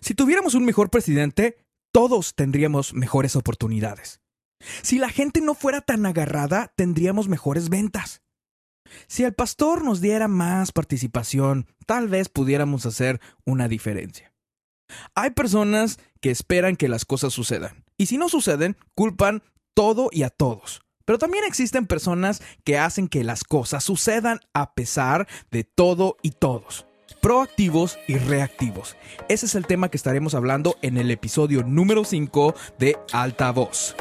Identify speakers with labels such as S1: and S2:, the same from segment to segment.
S1: Si tuviéramos un mejor presidente, todos tendríamos mejores oportunidades. Si la gente no fuera tan agarrada, tendríamos mejores ventas. Si el pastor nos diera más participación, tal vez pudiéramos hacer una diferencia. Hay personas que esperan que las cosas sucedan, y si no suceden, culpan todo y a todos. Pero también existen personas que hacen que las cosas sucedan a pesar de todo y todos. Proactivos y reactivos. Ese es el tema que estaremos hablando en el episodio número 5 de Alta Voz.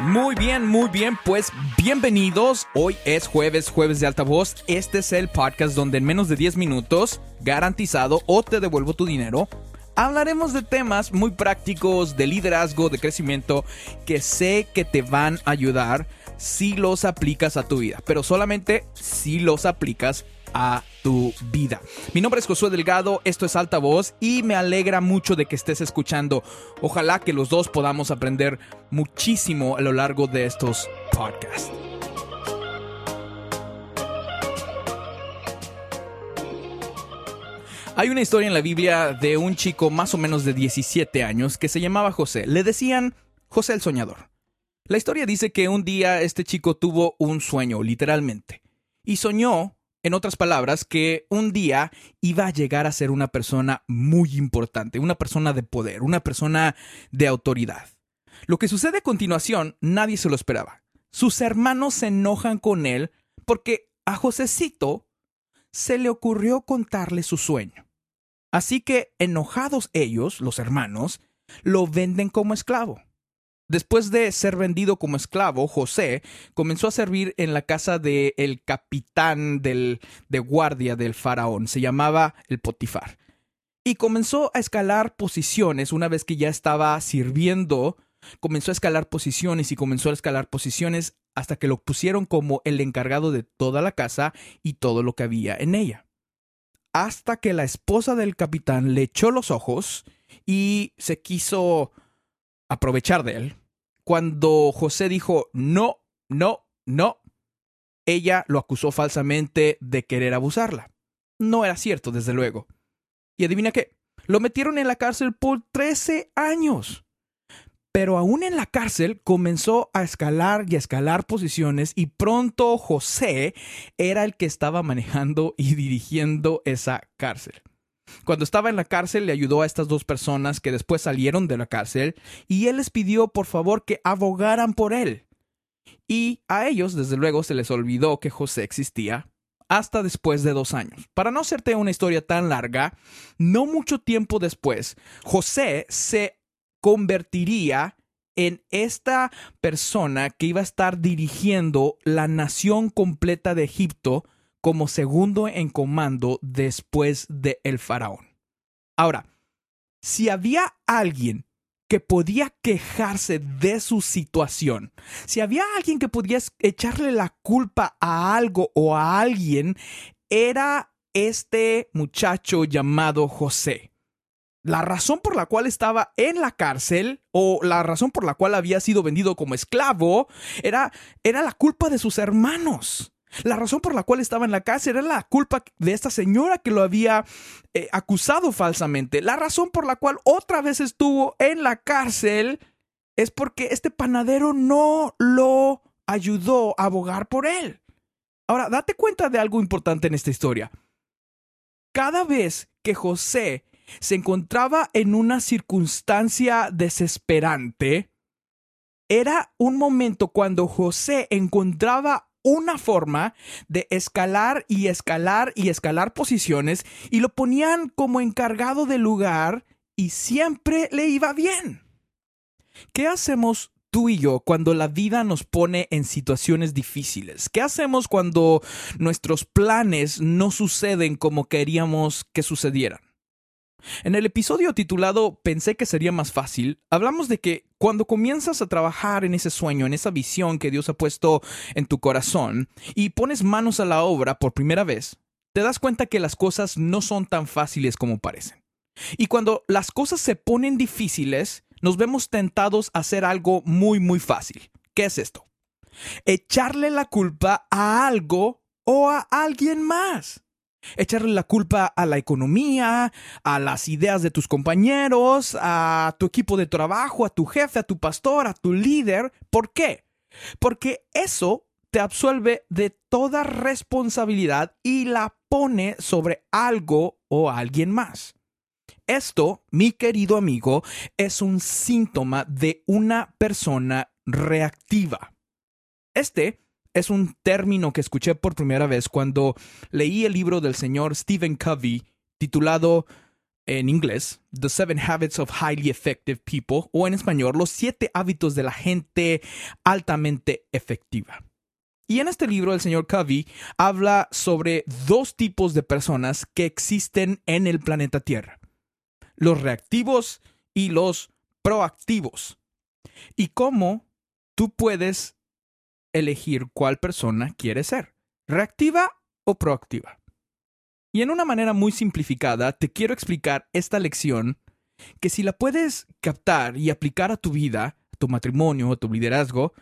S1: Muy bien, muy bien, pues bienvenidos. Hoy es jueves, jueves de alta voz. Este es el podcast donde en menos de 10 minutos, garantizado o te devuelvo tu dinero, hablaremos de temas muy prácticos de liderazgo, de crecimiento, que sé que te van a ayudar si los aplicas a tu vida, pero solamente si los aplicas a tu vida. Mi nombre es Josué Delgado, esto es Alta Voz y me alegra mucho de que estés escuchando. Ojalá que los dos podamos aprender muchísimo a lo largo de estos podcasts. Hay una historia en la Biblia de un chico más o menos de 17 años que se llamaba José. Le decían José el Soñador. La historia dice que un día este chico tuvo un sueño, literalmente, y soñó en otras palabras, que un día iba a llegar a ser una persona muy importante, una persona de poder, una persona de autoridad. Lo que sucede a continuación, nadie se lo esperaba. Sus hermanos se enojan con él porque a Josecito se le ocurrió contarle su sueño. Así que, enojados ellos, los hermanos, lo venden como esclavo. Después de ser vendido como esclavo, José comenzó a servir en la casa del el capitán del, de guardia del faraón. Se llamaba el Potifar. Y comenzó a escalar posiciones una vez que ya estaba sirviendo. Comenzó a escalar posiciones y comenzó a escalar posiciones hasta que lo pusieron como el encargado de toda la casa y todo lo que había en ella. Hasta que la esposa del capitán le echó los ojos y se quiso aprovechar de él. Cuando José dijo no, no, no, ella lo acusó falsamente de querer abusarla. No era cierto, desde luego. Y adivina qué, lo metieron en la cárcel por 13 años. Pero aún en la cárcel comenzó a escalar y a escalar posiciones y pronto José era el que estaba manejando y dirigiendo esa cárcel. Cuando estaba en la cárcel le ayudó a estas dos personas que después salieron de la cárcel y él les pidió por favor que abogaran por él. Y a ellos, desde luego, se les olvidó que José existía hasta después de dos años. Para no hacerte una historia tan larga, no mucho tiempo después, José se convertiría en esta persona que iba a estar dirigiendo la nación completa de Egipto como segundo en comando después de el faraón. Ahora, si había alguien que podía quejarse de su situación, si había alguien que podía echarle la culpa a algo o a alguien, era este muchacho llamado José. La razón por la cual estaba en la cárcel o la razón por la cual había sido vendido como esclavo era, era la culpa de sus hermanos. La razón por la cual estaba en la cárcel era la culpa de esta señora que lo había eh, acusado falsamente. La razón por la cual otra vez estuvo en la cárcel es porque este panadero no lo ayudó a abogar por él. Ahora, date cuenta de algo importante en esta historia. Cada vez que José se encontraba en una circunstancia desesperante, era un momento cuando José encontraba una forma de escalar y escalar y escalar posiciones y lo ponían como encargado del lugar y siempre le iba bien. ¿Qué hacemos tú y yo cuando la vida nos pone en situaciones difíciles? ¿Qué hacemos cuando nuestros planes no suceden como queríamos que sucedieran? En el episodio titulado Pensé que sería más fácil, hablamos de que cuando comienzas a trabajar en ese sueño, en esa visión que Dios ha puesto en tu corazón y pones manos a la obra por primera vez, te das cuenta que las cosas no son tan fáciles como parecen. Y cuando las cosas se ponen difíciles, nos vemos tentados a hacer algo muy, muy fácil. ¿Qué es esto? echarle la culpa a algo o a alguien más. Echarle la culpa a la economía, a las ideas de tus compañeros, a tu equipo de trabajo, a tu jefe, a tu pastor, a tu líder. ¿Por qué? Porque eso te absuelve de toda responsabilidad y la pone sobre algo o alguien más. Esto, mi querido amigo, es un síntoma de una persona reactiva. Este es un término que escuché por primera vez cuando leí el libro del señor Stephen Covey titulado en inglés The Seven Habits of Highly Effective People o en español Los siete hábitos de la gente altamente efectiva. Y en este libro el señor Covey habla sobre dos tipos de personas que existen en el planeta Tierra. Los reactivos y los proactivos. Y cómo tú puedes elegir cuál persona quieres ser, reactiva o proactiva. Y en una manera muy simplificada, te quiero explicar esta lección que si la puedes captar y aplicar a tu vida, a tu matrimonio, a tu liderazgo,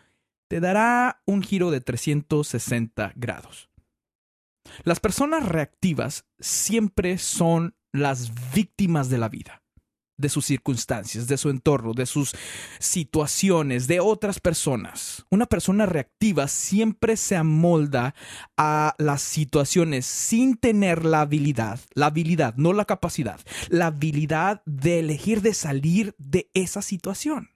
S1: te dará un giro de 360 grados. Las personas reactivas siempre son las víctimas de la vida de sus circunstancias, de su entorno, de sus situaciones, de otras personas. Una persona reactiva siempre se amolda a las situaciones sin tener la habilidad, la habilidad, no la capacidad, la habilidad de elegir de salir de esa situación.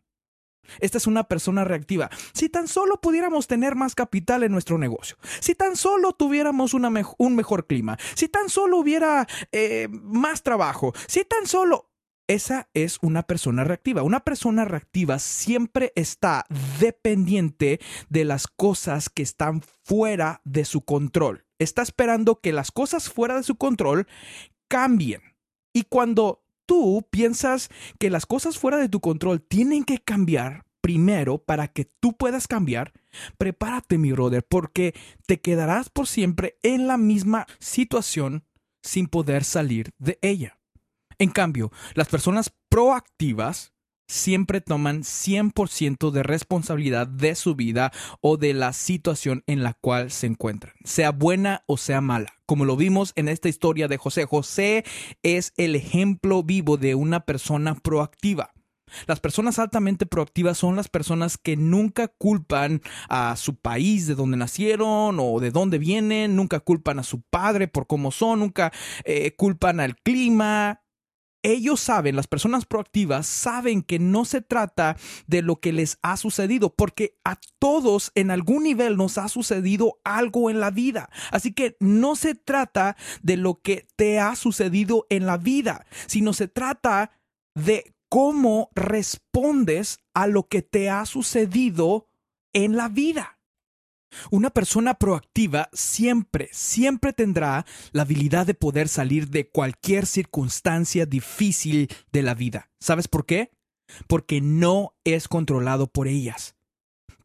S1: Esta es una persona reactiva. Si tan solo pudiéramos tener más capital en nuestro negocio, si tan solo tuviéramos un mejor clima, si tan solo hubiera eh, más trabajo, si tan solo... Esa es una persona reactiva. Una persona reactiva siempre está dependiente de las cosas que están fuera de su control. Está esperando que las cosas fuera de su control cambien. Y cuando tú piensas que las cosas fuera de tu control tienen que cambiar primero para que tú puedas cambiar, prepárate mi brother, porque te quedarás por siempre en la misma situación sin poder salir de ella. En cambio, las personas proactivas siempre toman 100% de responsabilidad de su vida o de la situación en la cual se encuentran, sea buena o sea mala. Como lo vimos en esta historia de José, José es el ejemplo vivo de una persona proactiva. Las personas altamente proactivas son las personas que nunca culpan a su país de donde nacieron o de dónde vienen, nunca culpan a su padre por cómo son, nunca eh, culpan al clima, ellos saben, las personas proactivas saben que no se trata de lo que les ha sucedido, porque a todos en algún nivel nos ha sucedido algo en la vida. Así que no se trata de lo que te ha sucedido en la vida, sino se trata de cómo respondes a lo que te ha sucedido en la vida. Una persona proactiva siempre, siempre tendrá la habilidad de poder salir de cualquier circunstancia difícil de la vida. ¿Sabes por qué? Porque no es controlado por ellas.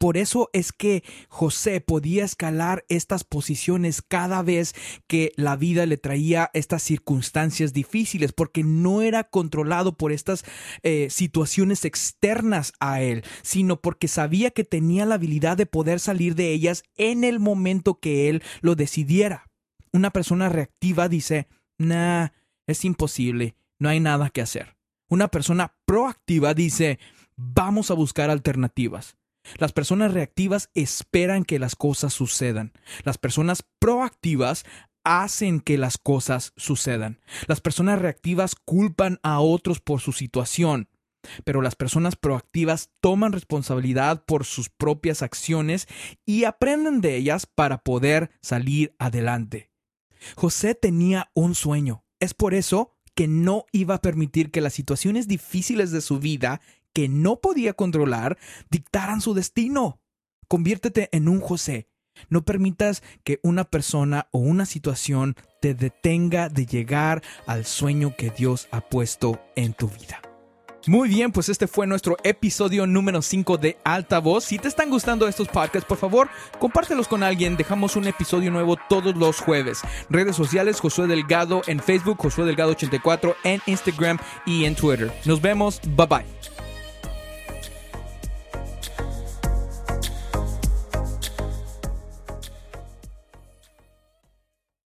S1: Por eso es que José podía escalar estas posiciones cada vez que la vida le traía estas circunstancias difíciles, porque no era controlado por estas eh, situaciones externas a él, sino porque sabía que tenía la habilidad de poder salir de ellas en el momento que él lo decidiera. Una persona reactiva dice, nah, es imposible, no hay nada que hacer. Una persona proactiva dice, vamos a buscar alternativas. Las personas reactivas esperan que las cosas sucedan. Las personas proactivas hacen que las cosas sucedan. Las personas reactivas culpan a otros por su situación, pero las personas proactivas toman responsabilidad por sus propias acciones y aprenden de ellas para poder salir adelante. José tenía un sueño. Es por eso que no iba a permitir que las situaciones difíciles de su vida que no podía controlar dictaran su destino. Conviértete en un José. No permitas que una persona o una situación te detenga de llegar al sueño que Dios ha puesto en tu vida. Muy bien, pues este fue nuestro episodio número 5 de Alta Voz. Si te están gustando estos podcasts, por favor, compártelos con alguien. Dejamos un episodio nuevo todos los jueves. Redes sociales, Josué Delgado en Facebook, Josué Delgado 84 en Instagram y en Twitter. Nos vemos. Bye bye.